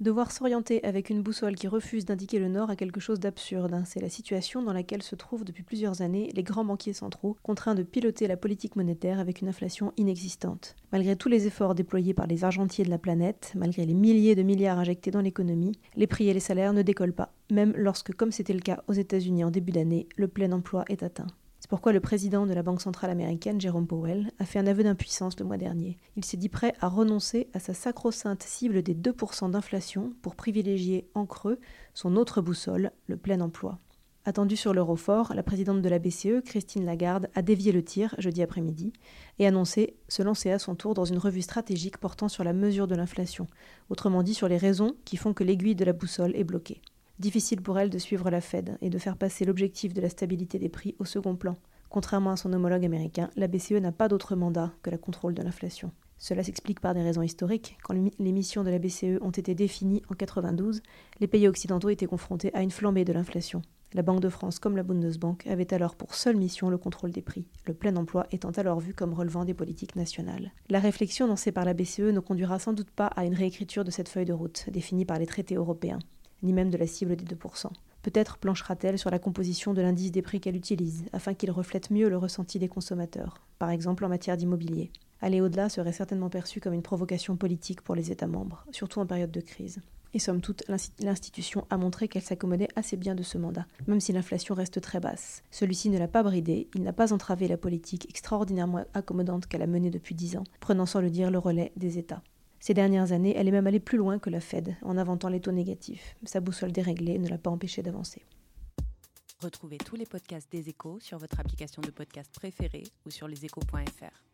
Devoir s'orienter avec une boussole qui refuse d'indiquer le nord a quelque chose d'absurde. Hein. C'est la situation dans laquelle se trouvent depuis plusieurs années les grands banquiers centraux, contraints de piloter la politique monétaire avec une inflation inexistante. Malgré tous les efforts déployés par les argentiers de la planète, malgré les milliers de milliards injectés dans l'économie, les prix et les salaires ne décollent pas, même lorsque, comme c'était le cas aux États-Unis en début d'année, le plein emploi est atteint pourquoi le président de la Banque centrale américaine, Jerome Powell, a fait un aveu d'impuissance le mois dernier. Il s'est dit prêt à renoncer à sa sacro-sainte cible des 2% d'inflation pour privilégier en creux son autre boussole, le plein emploi. Attendue sur l'euro fort, la présidente de la BCE, Christine Lagarde, a dévié le tir jeudi après-midi et annoncé se lancer à son tour dans une revue stratégique portant sur la mesure de l'inflation, autrement dit sur les raisons qui font que l'aiguille de la boussole est bloquée. Difficile pour elle de suivre la Fed et de faire passer l'objectif de la stabilité des prix au second plan. Contrairement à son homologue américain, la BCE n'a pas d'autre mandat que le contrôle de l'inflation. Cela s'explique par des raisons historiques. Quand les missions de la BCE ont été définies en 92, les pays occidentaux étaient confrontés à une flambée de l'inflation. La Banque de France comme la Bundesbank avaient alors pour seule mission le contrôle des prix, le plein emploi étant alors vu comme relevant des politiques nationales. La réflexion lancée par la BCE ne conduira sans doute pas à une réécriture de cette feuille de route définie par les traités européens ni même de la cible des 2%. Peut-être planchera-t-elle sur la composition de l'indice des prix qu'elle utilise, afin qu'il reflète mieux le ressenti des consommateurs, par exemple en matière d'immobilier. Aller au-delà serait certainement perçu comme une provocation politique pour les États membres, surtout en période de crise. Et somme toute, l'institution a montré qu'elle s'accommodait assez bien de ce mandat, même si l'inflation reste très basse. Celui-ci ne l'a pas bridé, il n'a pas entravé la politique extraordinairement accommodante qu'elle a menée depuis dix ans, prenant sans le dire le relais des États. Ces dernières années, elle est même allée plus loin que la Fed en inventant les taux négatifs. Sa boussole déréglée ne l'a pas empêchée d'avancer. Retrouvez tous les podcasts des échos sur votre application de podcast préférée ou sur leséchos.fr.